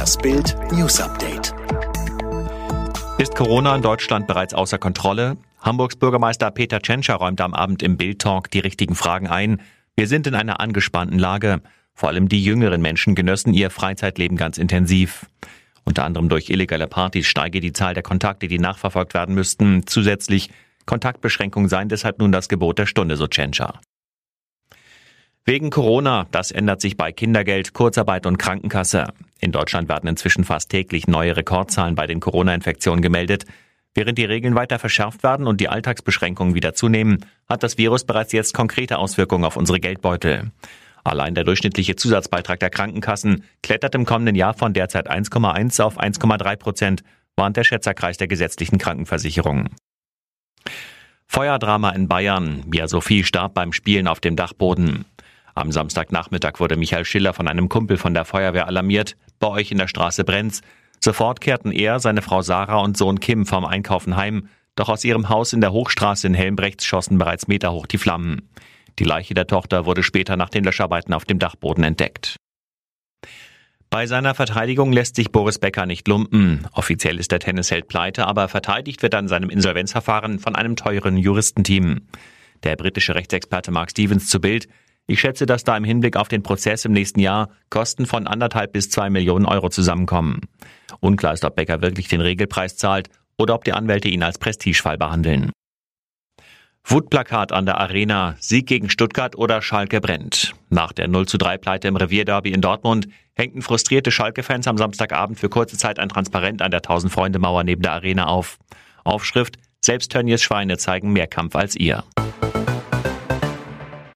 Das Bild News Update. Ist Corona in Deutschland bereits außer Kontrolle? Hamburgs Bürgermeister Peter Tschentscher räumt am Abend im Bild Talk die richtigen Fragen ein. Wir sind in einer angespannten Lage. Vor allem die jüngeren Menschen genössen ihr Freizeitleben ganz intensiv. Unter anderem durch illegale Partys steige die Zahl der Kontakte, die nachverfolgt werden müssten. Zusätzlich Kontaktbeschränkungen seien deshalb nun das Gebot der Stunde, so Tschentscher. Wegen Corona, das ändert sich bei Kindergeld, Kurzarbeit und Krankenkasse. In Deutschland werden inzwischen fast täglich neue Rekordzahlen bei den Corona-Infektionen gemeldet. Während die Regeln weiter verschärft werden und die Alltagsbeschränkungen wieder zunehmen, hat das Virus bereits jetzt konkrete Auswirkungen auf unsere Geldbeutel. Allein der durchschnittliche Zusatzbeitrag der Krankenkassen klettert im kommenden Jahr von derzeit 1,1 auf 1,3 Prozent, warnt der Schätzerkreis der gesetzlichen Krankenversicherung. Feuerdrama in Bayern. Mia Sophie starb beim Spielen auf dem Dachboden. Am Samstagnachmittag wurde Michael Schiller von einem Kumpel von der Feuerwehr alarmiert. Bei euch in der Straße brennt's. Sofort kehrten er, seine Frau Sarah und Sohn Kim vom Einkaufen heim. Doch aus ihrem Haus in der Hochstraße in Helmbrechts schossen bereits meterhoch die Flammen. Die Leiche der Tochter wurde später nach den Löscharbeiten auf dem Dachboden entdeckt. Bei seiner Verteidigung lässt sich Boris Becker nicht lumpen. Offiziell ist der Tennisheld pleite, aber verteidigt wird an seinem Insolvenzverfahren von einem teuren Juristenteam. Der britische Rechtsexperte Mark Stevens zu Bild. Ich schätze, dass da im Hinblick auf den Prozess im nächsten Jahr Kosten von anderthalb bis zwei Millionen Euro zusammenkommen. Unklar ist, ob Becker wirklich den Regelpreis zahlt oder ob die Anwälte ihn als Prestigefall behandeln. Wutplakat an der Arena, Sieg gegen Stuttgart oder Schalke brennt. Nach der 0 zu 3 Pleite im Revierderby in Dortmund hängten frustrierte Schalke-Fans am Samstagabend für kurze Zeit ein Transparent an der 1000-Freunde-Mauer neben der Arena auf. Aufschrift, selbst Tönnies Schweine zeigen mehr Kampf als ihr.